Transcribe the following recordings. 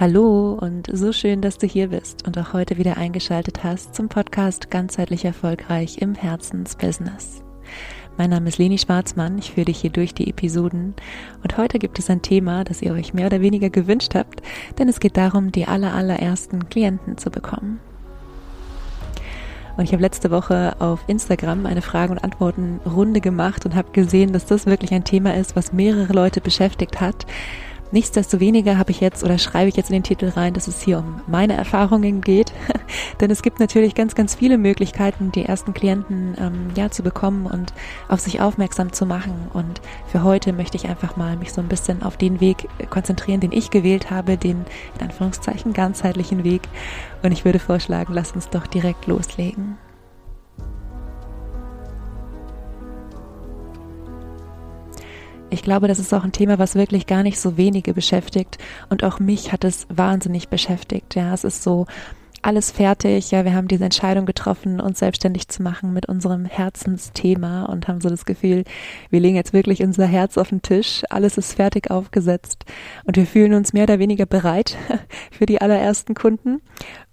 Hallo und so schön, dass du hier bist und auch heute wieder eingeschaltet hast zum Podcast Ganzheitlich Erfolgreich im Herzensbusiness. Mein Name ist Leni Schwarzmann, ich führe dich hier durch die Episoden und heute gibt es ein Thema, das ihr euch mehr oder weniger gewünscht habt, denn es geht darum, die aller, allerersten Klienten zu bekommen. Und ich habe letzte Woche auf Instagram eine Fragen- und Antworten-Runde gemacht und habe gesehen, dass das wirklich ein Thema ist, was mehrere Leute beschäftigt hat Nichtsdestoweniger habe ich jetzt oder schreibe ich jetzt in den Titel rein, dass es hier um meine Erfahrungen geht. Denn es gibt natürlich ganz, ganz viele Möglichkeiten, die ersten Klienten ähm, ja zu bekommen und auf sich aufmerksam zu machen. Und für heute möchte ich einfach mal mich so ein bisschen auf den Weg konzentrieren, den ich gewählt habe, den in Anführungszeichen ganzheitlichen Weg. Und ich würde vorschlagen, lass uns doch direkt loslegen. Ich glaube, das ist auch ein Thema, was wirklich gar nicht so wenige beschäftigt. Und auch mich hat es wahnsinnig beschäftigt. Ja, es ist so, alles fertig. Ja, wir haben diese Entscheidung getroffen, uns selbstständig zu machen mit unserem Herzensthema und haben so das Gefühl, wir legen jetzt wirklich unser Herz auf den Tisch. Alles ist fertig aufgesetzt und wir fühlen uns mehr oder weniger bereit für die allerersten Kunden.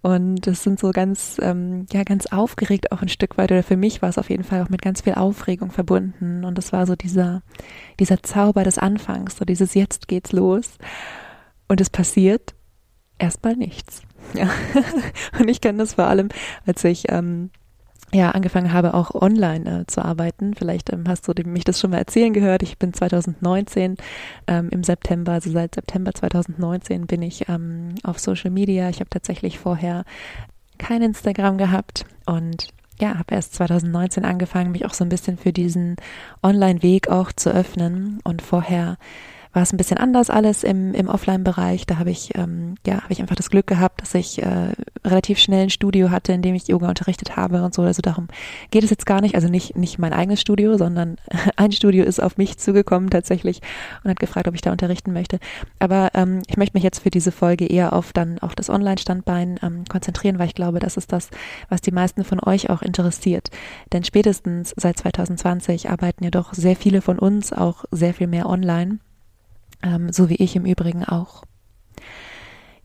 Und es sind so ganz, ähm, ja, ganz aufgeregt auch ein Stück weit. Oder für mich war es auf jeden Fall auch mit ganz viel Aufregung verbunden. Und es war so dieser, dieser Zauber des Anfangs, so dieses Jetzt geht's los. Und es passiert erstmal nichts. Ja. Und ich kenne das vor allem, als ich ähm, ja angefangen habe, auch online äh, zu arbeiten. Vielleicht ähm, hast du mich das schon mal erzählen gehört. Ich bin 2019 ähm, im September, also seit September 2019 bin ich ähm, auf Social Media. Ich habe tatsächlich vorher kein Instagram gehabt und ja, habe erst 2019 angefangen, mich auch so ein bisschen für diesen Online-Weg auch zu öffnen und vorher war es ein bisschen anders alles im, im Offline-Bereich. Da habe ich, ähm, ja, habe ich einfach das Glück gehabt, dass ich äh, relativ schnell ein Studio hatte, in dem ich Yoga unterrichtet habe und so. Also darum geht es jetzt gar nicht. Also nicht, nicht mein eigenes Studio, sondern ein Studio ist auf mich zugekommen tatsächlich und hat gefragt, ob ich da unterrichten möchte. Aber ähm, ich möchte mich jetzt für diese Folge eher auf dann auch das Online-Standbein ähm, konzentrieren, weil ich glaube, das ist das, was die meisten von euch auch interessiert. Denn spätestens seit 2020 arbeiten ja doch sehr viele von uns auch sehr viel mehr online ähm, so wie ich im Übrigen auch.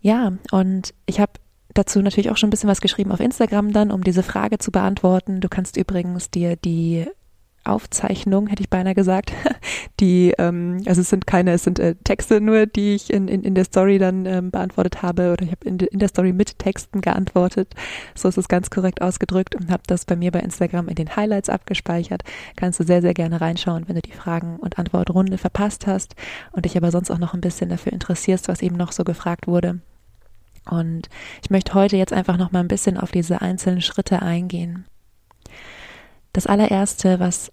Ja, und ich habe dazu natürlich auch schon ein bisschen was geschrieben auf Instagram dann, um diese Frage zu beantworten. Du kannst übrigens dir die Aufzeichnung, hätte ich beinahe gesagt. Die, ähm, also es sind keine, es sind äh, Texte nur, die ich in, in, in der Story dann ähm, beantwortet habe oder ich habe in, in der Story mit Texten geantwortet. So ist es ganz korrekt ausgedrückt und habe das bei mir bei Instagram in den Highlights abgespeichert. Kannst du sehr, sehr gerne reinschauen, wenn du die Fragen- und Antwortrunde verpasst hast und dich aber sonst auch noch ein bisschen dafür interessierst, was eben noch so gefragt wurde. Und ich möchte heute jetzt einfach noch mal ein bisschen auf diese einzelnen Schritte eingehen. Das allererste, was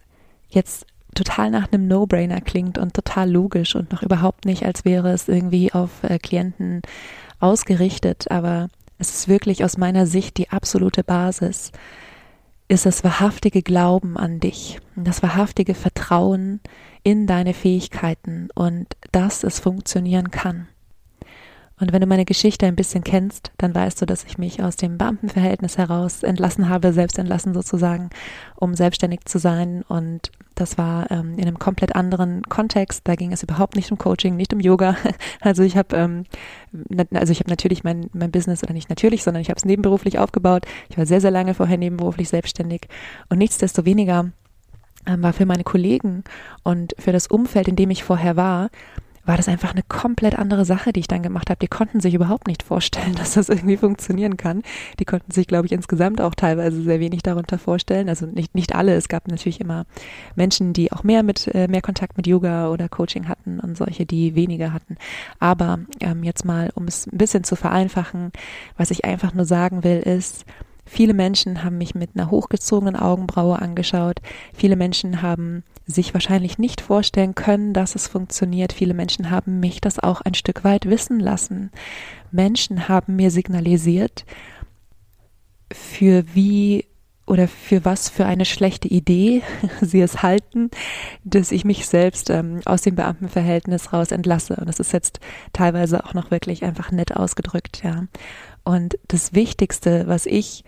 jetzt total nach einem No-Brainer klingt und total logisch und noch überhaupt nicht, als wäre es irgendwie auf äh, Klienten ausgerichtet, aber es ist wirklich aus meiner Sicht die absolute Basis, ist das wahrhaftige Glauben an dich, das wahrhaftige Vertrauen in deine Fähigkeiten und dass es funktionieren kann. Und wenn du meine Geschichte ein bisschen kennst, dann weißt du, dass ich mich aus dem Beamtenverhältnis heraus entlassen habe, selbst entlassen sozusagen, um selbstständig zu sein. Und das war ähm, in einem komplett anderen Kontext. Da ging es überhaupt nicht um Coaching, nicht um Yoga. Also ich habe, ähm, also ich habe natürlich mein, mein Business oder nicht natürlich, sondern ich habe es nebenberuflich aufgebaut. Ich war sehr, sehr lange vorher nebenberuflich selbstständig. Und nichtsdestoweniger ähm, war für meine Kollegen und für das Umfeld, in dem ich vorher war, war das einfach eine komplett andere Sache, die ich dann gemacht habe. Die konnten sich überhaupt nicht vorstellen, dass das irgendwie funktionieren kann. Die konnten sich, glaube ich, insgesamt auch teilweise sehr wenig darunter vorstellen. Also nicht, nicht alle. Es gab natürlich immer Menschen, die auch mehr mit, äh, mehr Kontakt mit Yoga oder Coaching hatten und solche, die weniger hatten. Aber ähm, jetzt mal, um es ein bisschen zu vereinfachen, was ich einfach nur sagen will, ist, Viele Menschen haben mich mit einer hochgezogenen Augenbraue angeschaut. Viele Menschen haben sich wahrscheinlich nicht vorstellen können, dass es funktioniert. Viele Menschen haben mich das auch ein Stück weit wissen lassen. Menschen haben mir signalisiert, für wie oder für was für eine schlechte Idee sie es halten, dass ich mich selbst ähm, aus dem Beamtenverhältnis raus entlasse. Und das ist jetzt teilweise auch noch wirklich einfach nett ausgedrückt, ja. Und das Wichtigste, was ich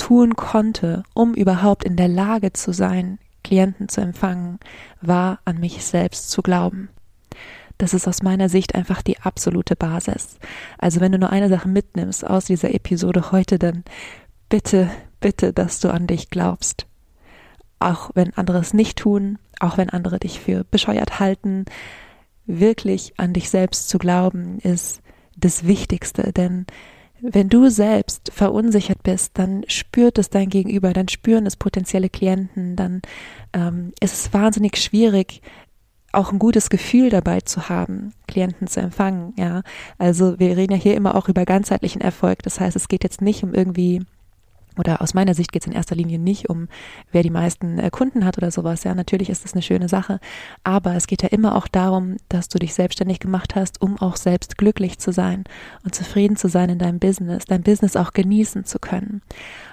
tun konnte, um überhaupt in der Lage zu sein, Klienten zu empfangen, war an mich selbst zu glauben. Das ist aus meiner Sicht einfach die absolute Basis. Also wenn du nur eine Sache mitnimmst aus dieser Episode heute, dann bitte, bitte, dass du an dich glaubst. Auch wenn andere es nicht tun, auch wenn andere dich für bescheuert halten, wirklich an dich selbst zu glauben, ist das Wichtigste, denn wenn du selbst verunsichert bist, dann spürt es dein Gegenüber, dann spüren es potenzielle Klienten, dann ähm, ist es wahnsinnig schwierig, auch ein gutes Gefühl dabei zu haben, Klienten zu empfangen. Ja, also wir reden ja hier immer auch über ganzheitlichen Erfolg. Das heißt, es geht jetzt nicht um irgendwie oder aus meiner Sicht geht es in erster Linie nicht um, wer die meisten äh, Kunden hat oder sowas. Ja, natürlich ist das eine schöne Sache, aber es geht ja immer auch darum, dass du dich selbstständig gemacht hast, um auch selbst glücklich zu sein und zufrieden zu sein in deinem Business, dein Business auch genießen zu können.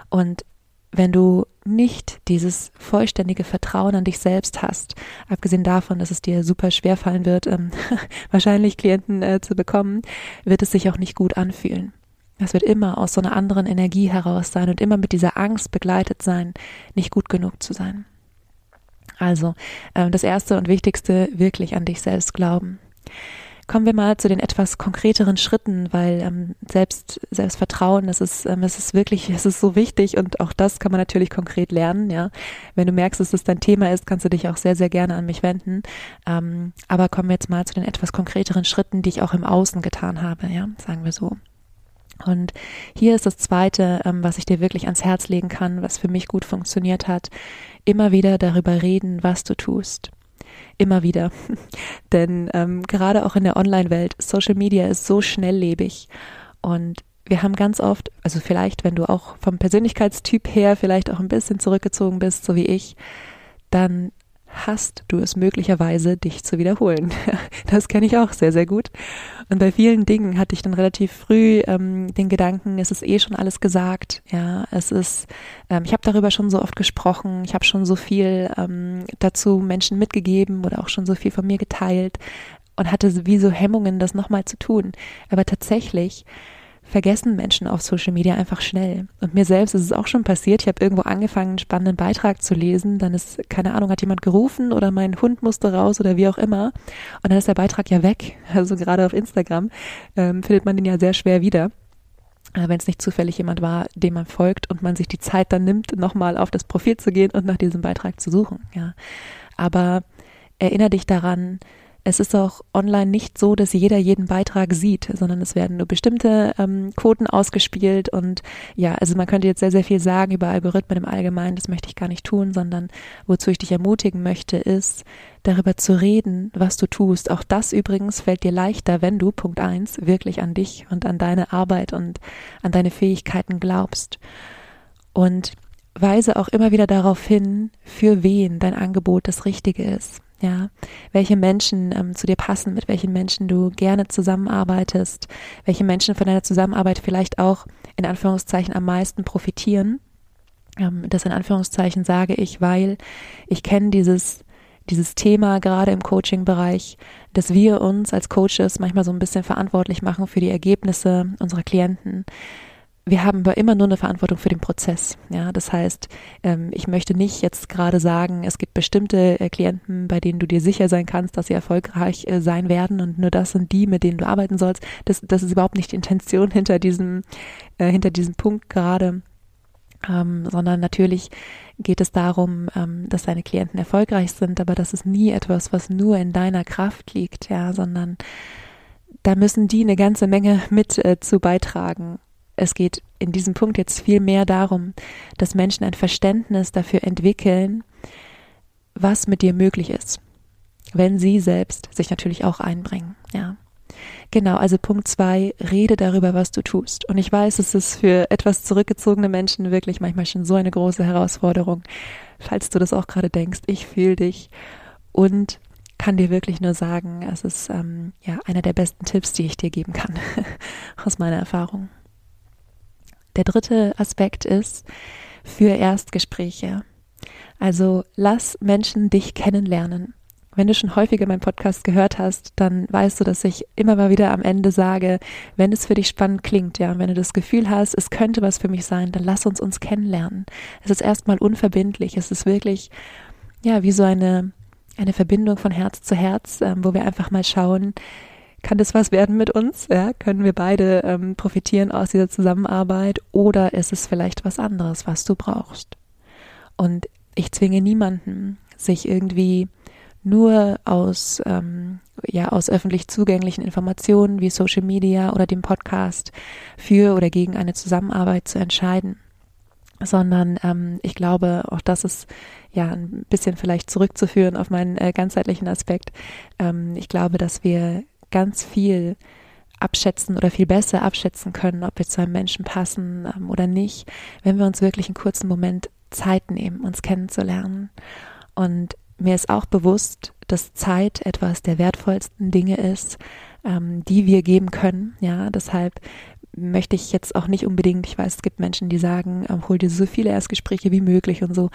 Und wenn du nicht dieses vollständige Vertrauen an dich selbst hast, abgesehen davon, dass es dir super schwer fallen wird, ähm, wahrscheinlich Klienten äh, zu bekommen, wird es sich auch nicht gut anfühlen. Das wird immer aus so einer anderen Energie heraus sein und immer mit dieser Angst begleitet sein, nicht gut genug zu sein. Also, ähm, das erste und wichtigste, wirklich an dich selbst glauben. Kommen wir mal zu den etwas konkreteren Schritten, weil ähm, selbst Selbstvertrauen, das ist, ähm, es ist wirklich, es ist so wichtig und auch das kann man natürlich konkret lernen. Ja, wenn du merkst, dass das dein Thema ist, kannst du dich auch sehr, sehr gerne an mich wenden. Ähm, aber kommen wir jetzt mal zu den etwas konkreteren Schritten, die ich auch im Außen getan habe. Ja, sagen wir so. Und hier ist das Zweite, ähm, was ich dir wirklich ans Herz legen kann, was für mich gut funktioniert hat. Immer wieder darüber reden, was du tust. Immer wieder. Denn ähm, gerade auch in der Online-Welt, Social Media ist so schnelllebig. Und wir haben ganz oft, also vielleicht, wenn du auch vom Persönlichkeitstyp her vielleicht auch ein bisschen zurückgezogen bist, so wie ich, dann hast du es möglicherweise, dich zu wiederholen. Das kenne ich auch sehr, sehr gut. Und bei vielen Dingen hatte ich dann relativ früh ähm, den Gedanken, es ist eh schon alles gesagt. Ja, es ist, ähm, ich habe darüber schon so oft gesprochen, ich habe schon so viel ähm, dazu Menschen mitgegeben oder auch schon so viel von mir geteilt und hatte wie so Hemmungen, das nochmal zu tun. Aber tatsächlich vergessen Menschen auf Social Media einfach schnell. Und mir selbst ist es auch schon passiert. Ich habe irgendwo angefangen, einen spannenden Beitrag zu lesen. Dann ist, keine Ahnung, hat jemand gerufen oder mein Hund musste raus oder wie auch immer. Und dann ist der Beitrag ja weg. Also gerade auf Instagram ähm, findet man den ja sehr schwer wieder. Wenn es nicht zufällig jemand war, dem man folgt und man sich die Zeit dann nimmt, nochmal auf das Profil zu gehen und nach diesem Beitrag zu suchen. Ja. Aber erinnere dich daran, es ist auch online nicht so, dass jeder jeden Beitrag sieht, sondern es werden nur bestimmte ähm, Quoten ausgespielt und ja, also man könnte jetzt sehr, sehr viel sagen über Algorithmen im Allgemeinen, das möchte ich gar nicht tun, sondern wozu ich dich ermutigen möchte, ist, darüber zu reden, was du tust. Auch das übrigens fällt dir leichter, wenn du, Punkt eins, wirklich an dich und an deine Arbeit und an deine Fähigkeiten glaubst. Und weise auch immer wieder darauf hin, für wen dein Angebot das Richtige ist ja, welche Menschen ähm, zu dir passen, mit welchen Menschen du gerne zusammenarbeitest, welche Menschen von deiner Zusammenarbeit vielleicht auch in Anführungszeichen am meisten profitieren. Ähm, das in Anführungszeichen sage ich, weil ich kenne dieses dieses Thema gerade im Coaching-Bereich, dass wir uns als Coaches manchmal so ein bisschen verantwortlich machen für die Ergebnisse unserer Klienten wir haben aber immer nur eine Verantwortung für den Prozess. Ja, das heißt, ähm, ich möchte nicht jetzt gerade sagen, es gibt bestimmte äh, Klienten, bei denen du dir sicher sein kannst, dass sie erfolgreich äh, sein werden und nur das sind die, mit denen du arbeiten sollst. Das, das ist überhaupt nicht die Intention hinter diesem, äh, hinter diesem Punkt gerade. Ähm, sondern natürlich geht es darum, ähm, dass deine Klienten erfolgreich sind, aber das ist nie etwas, was nur in deiner Kraft liegt, ja, sondern da müssen die eine ganze Menge mit äh, zu beitragen es geht in diesem Punkt jetzt viel mehr darum, dass Menschen ein Verständnis dafür entwickeln, was mit dir möglich ist, wenn sie selbst sich natürlich auch einbringen, ja. Genau, also Punkt zwei, rede darüber, was du tust. Und ich weiß, es ist für etwas zurückgezogene Menschen wirklich manchmal schon so eine große Herausforderung. Falls du das auch gerade denkst, ich fühle dich und kann dir wirklich nur sagen, es ist ähm, ja einer der besten Tipps, die ich dir geben kann aus meiner Erfahrung. Der dritte Aspekt ist für Erstgespräche. Also lass Menschen dich kennenlernen. Wenn du schon häufiger meinen Podcast gehört hast, dann weißt du, dass ich immer mal wieder am Ende sage, wenn es für dich spannend klingt, ja, und wenn du das Gefühl hast, es könnte was für mich sein, dann lass uns uns kennenlernen. Es ist erstmal unverbindlich. Es ist wirklich, ja, wie so eine eine Verbindung von Herz zu Herz, ähm, wo wir einfach mal schauen, kann das was werden mit uns? Ja, können wir beide ähm, profitieren aus dieser Zusammenarbeit oder ist es vielleicht was anderes, was du brauchst? Und ich zwinge niemanden, sich irgendwie nur aus, ähm, ja, aus öffentlich zugänglichen Informationen wie Social Media oder dem Podcast für oder gegen eine Zusammenarbeit zu entscheiden sondern ähm, ich glaube, auch das ist ja ein bisschen vielleicht zurückzuführen auf meinen äh, ganzheitlichen Aspekt. Ähm, ich glaube, dass wir ganz viel abschätzen oder viel besser abschätzen können, ob wir zu einem Menschen passen ähm, oder nicht, wenn wir uns wirklich einen kurzen Moment Zeit nehmen, uns kennenzulernen. Und mir ist auch bewusst, dass Zeit etwas der wertvollsten Dinge ist, ähm, die wir geben können. Ja, deshalb möchte ich jetzt auch nicht unbedingt, ich weiß, es gibt Menschen, die sagen, ähm, hol dir so viele Erstgespräche wie möglich und so.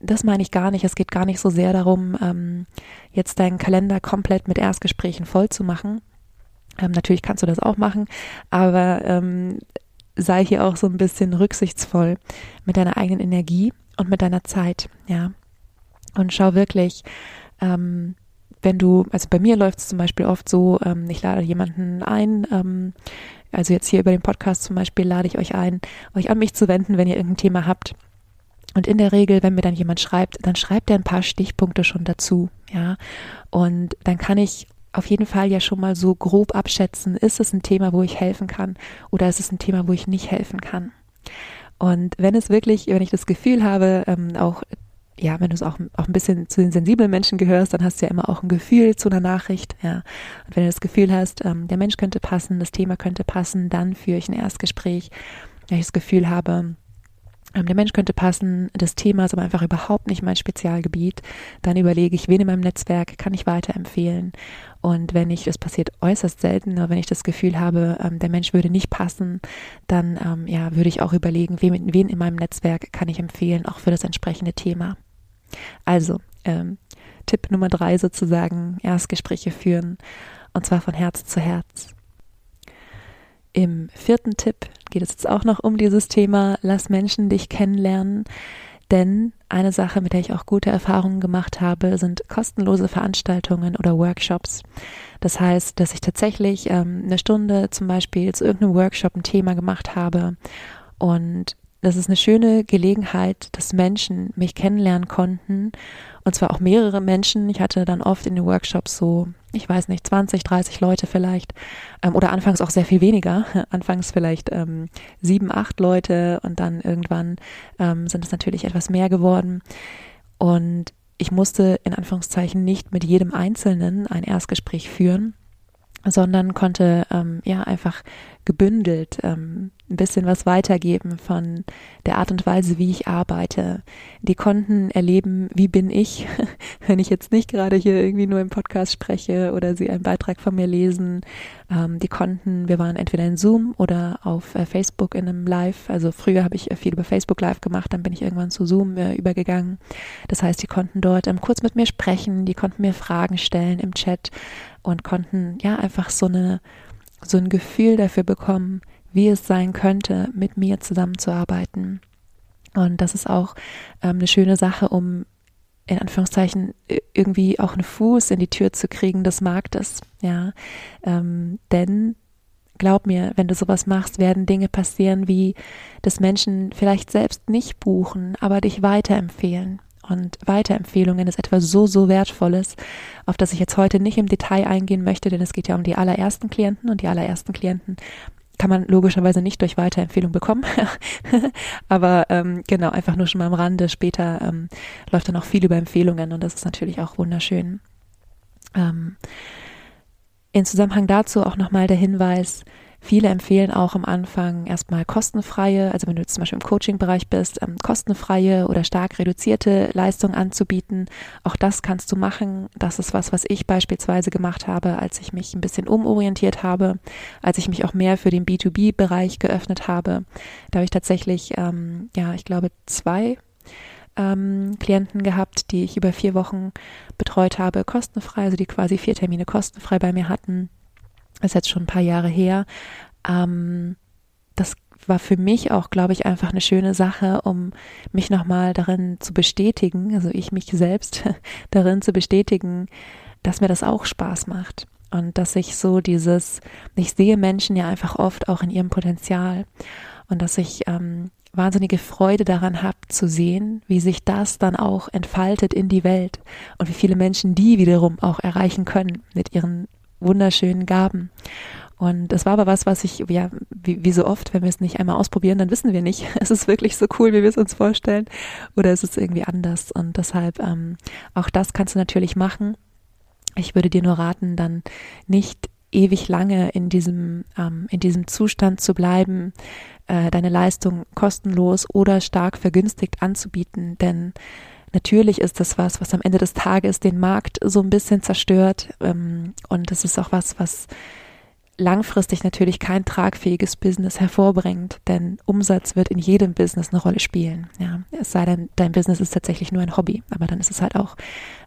Das meine ich gar nicht. Es geht gar nicht so sehr darum, ähm, jetzt deinen Kalender komplett mit Erstgesprächen voll zu machen. Ähm, natürlich kannst du das auch machen, aber ähm, sei hier auch so ein bisschen rücksichtsvoll mit deiner eigenen Energie und mit deiner Zeit, ja. Und schau wirklich, ähm, wenn du, also bei mir läuft es zum Beispiel oft so, ähm, ich lade jemanden ein, ähm, also jetzt hier über den Podcast zum Beispiel lade ich euch ein, euch an mich zu wenden, wenn ihr irgendein Thema habt. Und in der Regel, wenn mir dann jemand schreibt, dann schreibt er ein paar Stichpunkte schon dazu, ja. Und dann kann ich auf jeden Fall ja schon mal so grob abschätzen, ist es ein Thema, wo ich helfen kann oder ist es ein Thema, wo ich nicht helfen kann. Und wenn es wirklich, wenn ich das Gefühl habe, ähm, auch ja, wenn du es auch, auch ein bisschen zu den sensiblen Menschen gehörst, dann hast du ja immer auch ein Gefühl zu einer Nachricht, ja. Und wenn du das Gefühl hast, ähm, der Mensch könnte passen, das Thema könnte passen, dann führe ich ein Erstgespräch. Wenn ich das Gefühl habe, der Mensch könnte passen, das Thema ist aber einfach überhaupt nicht mein Spezialgebiet, dann überlege ich, wen in meinem Netzwerk kann ich weiterempfehlen. Und wenn ich, das passiert äußerst selten, aber wenn ich das Gefühl habe, ähm, der Mensch würde nicht passen, dann ähm, ja, würde ich auch überlegen, wen, wen in meinem Netzwerk kann ich empfehlen, auch für das entsprechende Thema. Also, ähm, Tipp Nummer drei sozusagen, Erstgespräche führen und zwar von Herz zu Herz. Im vierten Tipp geht es jetzt auch noch um dieses Thema, lass Menschen dich kennenlernen. Denn eine Sache, mit der ich auch gute Erfahrungen gemacht habe, sind kostenlose Veranstaltungen oder Workshops. Das heißt, dass ich tatsächlich ähm, eine Stunde zum Beispiel zu irgendeinem Workshop ein Thema gemacht habe und das ist eine schöne Gelegenheit, dass Menschen mich kennenlernen konnten. Und zwar auch mehrere Menschen. Ich hatte dann oft in den Workshops so, ich weiß nicht, 20, 30 Leute vielleicht. Ähm, oder anfangs auch sehr viel weniger. Anfangs vielleicht ähm, sieben, acht Leute und dann irgendwann ähm, sind es natürlich etwas mehr geworden. Und ich musste in Anführungszeichen nicht mit jedem Einzelnen ein Erstgespräch führen, sondern konnte ähm, ja einfach gebündelt ähm, ein bisschen was weitergeben von der Art und Weise, wie ich arbeite. Die konnten erleben, wie bin ich, wenn ich jetzt nicht gerade hier irgendwie nur im Podcast spreche oder sie einen Beitrag von mir lesen. Ähm, die konnten, wir waren entweder in Zoom oder auf äh, Facebook in einem Live. Also früher habe ich viel über Facebook Live gemacht, dann bin ich irgendwann zu Zoom äh, übergegangen. Das heißt, die konnten dort ähm, kurz mit mir sprechen, die konnten mir Fragen stellen im Chat und konnten ja einfach so eine so ein Gefühl dafür bekommen, wie es sein könnte, mit mir zusammenzuarbeiten. Und das ist auch ähm, eine schöne Sache, um in Anführungszeichen irgendwie auch einen Fuß in die Tür zu kriegen des Marktes. Ja, ähm, denn glaub mir, wenn du sowas machst, werden Dinge passieren, wie dass Menschen vielleicht selbst nicht buchen, aber dich weiterempfehlen. Und Weiterempfehlungen ist etwas so, so Wertvolles, auf das ich jetzt heute nicht im Detail eingehen möchte, denn es geht ja um die allerersten Klienten und die allerersten Klienten kann man logischerweise nicht durch Weiterempfehlung bekommen. Aber ähm, genau, einfach nur schon mal am Rande. Später ähm, läuft dann auch viel über Empfehlungen und das ist natürlich auch wunderschön. Ähm, in Zusammenhang dazu auch nochmal der Hinweis, Viele empfehlen auch am Anfang erstmal kostenfreie, also wenn du zum Beispiel im Coaching-Bereich bist, ähm, kostenfreie oder stark reduzierte Leistungen anzubieten. Auch das kannst du machen. Das ist was, was ich beispielsweise gemacht habe, als ich mich ein bisschen umorientiert habe, als ich mich auch mehr für den B2B-Bereich geöffnet habe. Da habe ich tatsächlich, ähm, ja, ich glaube, zwei ähm, Klienten gehabt, die ich über vier Wochen betreut habe, kostenfrei, also die quasi vier Termine kostenfrei bei mir hatten ist jetzt schon ein paar Jahre her. Ähm, das war für mich auch, glaube ich, einfach eine schöne Sache, um mich nochmal darin zu bestätigen, also ich mich selbst darin zu bestätigen, dass mir das auch Spaß macht. Und dass ich so dieses, ich sehe Menschen ja einfach oft auch in ihrem Potenzial. Und dass ich ähm, wahnsinnige Freude daran habe zu sehen, wie sich das dann auch entfaltet in die Welt und wie viele Menschen die wiederum auch erreichen können mit ihren wunderschönen Gaben. Und das war aber was, was ich, ja, wie, wie so oft, wenn wir es nicht einmal ausprobieren, dann wissen wir nicht, ist es wirklich so cool, wie wir es uns vorstellen, oder ist es irgendwie anders. Und deshalb, ähm, auch das kannst du natürlich machen. Ich würde dir nur raten, dann nicht ewig lange in diesem, ähm, in diesem Zustand zu bleiben, äh, deine Leistung kostenlos oder stark vergünstigt anzubieten, denn natürlich ist das was, was am Ende des Tages den Markt so ein bisschen zerstört ähm, und das ist auch was, was langfristig natürlich kein tragfähiges Business hervorbringt, denn Umsatz wird in jedem Business eine Rolle spielen. Ja, es sei denn, dein Business ist tatsächlich nur ein Hobby, aber dann ist es halt auch,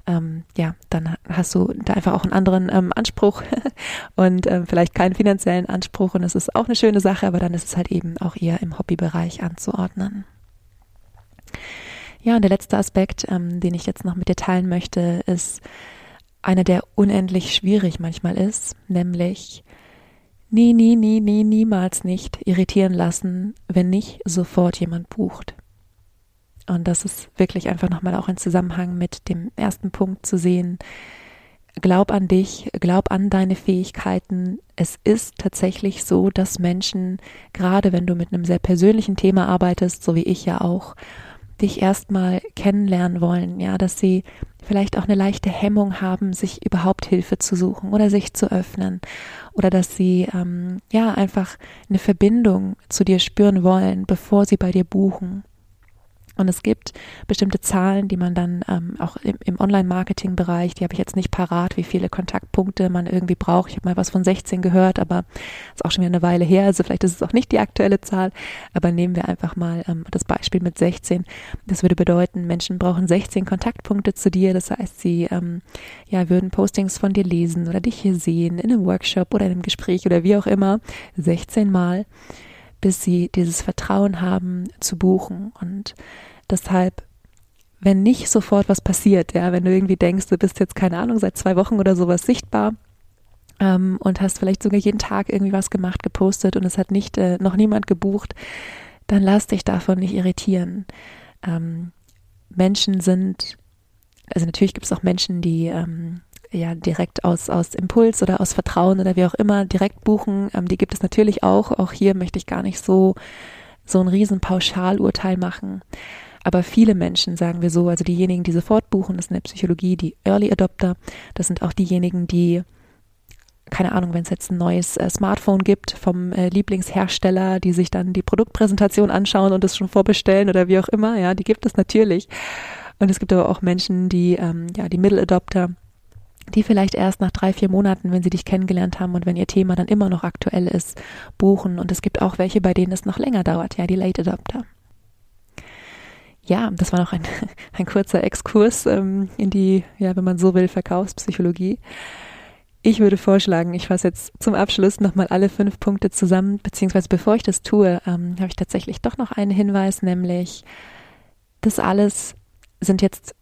ähm, ja, dann hast du da einfach auch einen anderen ähm, Anspruch und ähm, vielleicht keinen finanziellen Anspruch und es ist auch eine schöne Sache, aber dann ist es halt eben auch eher im Hobbybereich anzuordnen. Ja, und der letzte Aspekt, ähm, den ich jetzt noch mit dir teilen möchte, ist einer, der unendlich schwierig manchmal ist, nämlich nie, nie, nie, nie, niemals nicht irritieren lassen, wenn nicht sofort jemand bucht. Und das ist wirklich einfach nochmal auch in Zusammenhang mit dem ersten Punkt zu sehen. Glaub an dich, glaub an deine Fähigkeiten. Es ist tatsächlich so, dass Menschen, gerade wenn du mit einem sehr persönlichen Thema arbeitest, so wie ich ja auch, dich erstmal kennenlernen wollen, ja, dass sie vielleicht auch eine leichte Hemmung haben, sich überhaupt Hilfe zu suchen oder sich zu öffnen oder dass sie ähm, ja einfach eine Verbindung zu dir spüren wollen, bevor sie bei dir buchen. Und es gibt bestimmte Zahlen, die man dann ähm, auch im, im Online-Marketing-Bereich, die habe ich jetzt nicht parat, wie viele Kontaktpunkte man irgendwie braucht. Ich habe mal was von 16 gehört, aber ist auch schon wieder eine Weile her. Also vielleicht ist es auch nicht die aktuelle Zahl, aber nehmen wir einfach mal ähm, das Beispiel mit 16. Das würde bedeuten, Menschen brauchen 16 Kontaktpunkte zu dir. Das heißt, sie ähm, ja würden Postings von dir lesen oder dich hier sehen in einem Workshop oder in einem Gespräch oder wie auch immer 16 Mal bis sie dieses Vertrauen haben zu buchen. Und deshalb, wenn nicht sofort was passiert, ja, wenn du irgendwie denkst, du bist jetzt, keine Ahnung, seit zwei Wochen oder sowas sichtbar, ähm, und hast vielleicht sogar jeden Tag irgendwie was gemacht, gepostet und es hat nicht äh, noch niemand gebucht, dann lass dich davon nicht irritieren. Ähm, Menschen sind, also natürlich gibt es auch Menschen, die ähm, ja direkt aus, aus Impuls oder aus Vertrauen oder wie auch immer direkt buchen. Ähm, die gibt es natürlich auch. Auch hier möchte ich gar nicht so, so ein riesen Pauschalurteil machen. Aber viele Menschen, sagen wir so, also diejenigen, die sofort buchen, das ist in der Psychologie die Early Adopter. Das sind auch diejenigen, die keine Ahnung, wenn es jetzt ein neues äh, Smartphone gibt vom äh, Lieblingshersteller, die sich dann die Produktpräsentation anschauen und es schon vorbestellen oder wie auch immer, ja, die gibt es natürlich. Und es gibt aber auch Menschen, die, ähm, ja, die Middle Adopter, die vielleicht erst nach drei, vier Monaten, wenn sie dich kennengelernt haben und wenn ihr Thema dann immer noch aktuell ist, buchen. Und es gibt auch welche, bei denen es noch länger dauert, ja, die Late Adopter. Ja, das war noch ein, ein kurzer Exkurs ähm, in die, ja, wenn man so will, Verkaufspsychologie. Ich würde vorschlagen, ich fasse jetzt zum Abschluss nochmal alle fünf Punkte zusammen, beziehungsweise bevor ich das tue, ähm, habe ich tatsächlich doch noch einen Hinweis, nämlich das alles sind jetzt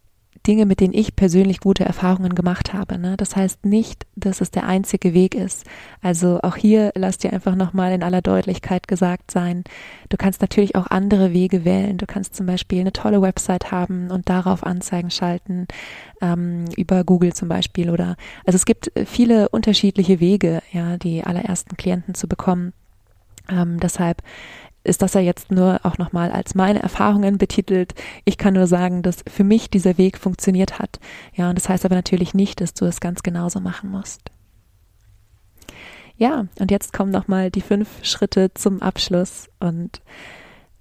Dinge, mit denen ich persönlich gute Erfahrungen gemacht habe. Ne? Das heißt nicht, dass es der einzige Weg ist. Also auch hier lass dir einfach nochmal in aller Deutlichkeit gesagt sein, du kannst natürlich auch andere Wege wählen. Du kannst zum Beispiel eine tolle Website haben und darauf Anzeigen schalten, ähm, über Google zum Beispiel oder also es gibt viele unterschiedliche Wege, ja, die allerersten Klienten zu bekommen. Ähm, deshalb ist das ja jetzt nur auch nochmal als meine Erfahrungen betitelt. Ich kann nur sagen, dass für mich dieser Weg funktioniert hat. Ja, und das heißt aber natürlich nicht, dass du es ganz genauso machen musst. Ja, und jetzt kommen nochmal die fünf Schritte zum Abschluss. Und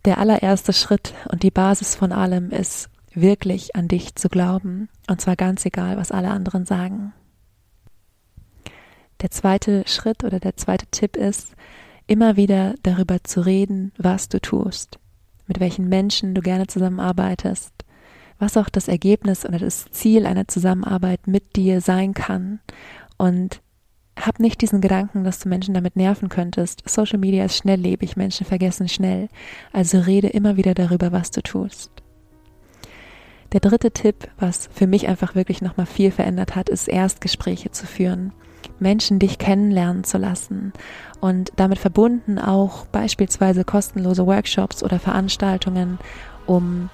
der allererste Schritt und die Basis von allem ist, wirklich an dich zu glauben. Und zwar ganz egal, was alle anderen sagen. Der zweite Schritt oder der zweite Tipp ist, immer wieder darüber zu reden, was du tust, mit welchen Menschen du gerne zusammenarbeitest, was auch das Ergebnis oder das Ziel einer Zusammenarbeit mit dir sein kann und hab nicht diesen Gedanken, dass du Menschen damit nerven könntest. Social Media ist schnelllebig, Menschen vergessen schnell. Also rede immer wieder darüber, was du tust. Der dritte Tipp, was für mich einfach wirklich nochmal viel verändert hat, ist Erstgespräche zu führen. Menschen dich kennenlernen zu lassen und damit verbunden auch beispielsweise kostenlose Workshops oder Veranstaltungen, um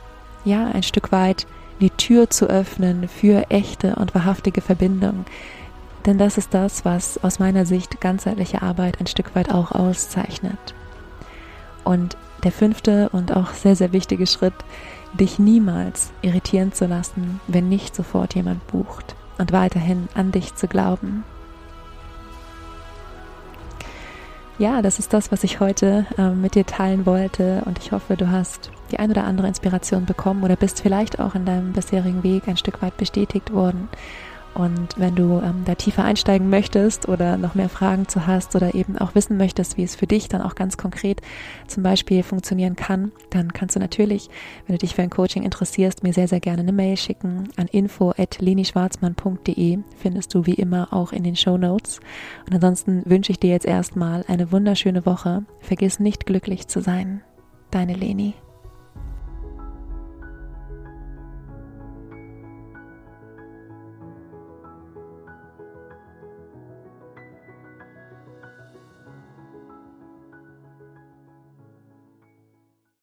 ja ein Stück weit die Tür zu öffnen für echte und wahrhaftige Verbindung. Denn das ist das, was aus meiner Sicht ganzheitliche Arbeit ein Stück weit auch auszeichnet. Und der fünfte und auch sehr, sehr wichtige Schritt, dich niemals irritieren zu lassen, wenn nicht sofort jemand bucht und weiterhin an dich zu glauben. Ja, das ist das, was ich heute äh, mit dir teilen wollte. Und ich hoffe, du hast die ein oder andere Inspiration bekommen oder bist vielleicht auch in deinem bisherigen Weg ein Stück weit bestätigt worden und wenn du ähm, da tiefer einsteigen möchtest oder noch mehr Fragen zu hast oder eben auch wissen möchtest, wie es für dich dann auch ganz konkret zum Beispiel funktionieren kann, dann kannst du natürlich, wenn du dich für ein Coaching interessierst, mir sehr, sehr gerne eine Mail schicken an info.lenischwarzmann.de. Findest du wie immer auch in den Show Notes. Und ansonsten wünsche ich dir jetzt erstmal eine wunderschöne Woche. Vergiss nicht glücklich zu sein. Deine Leni.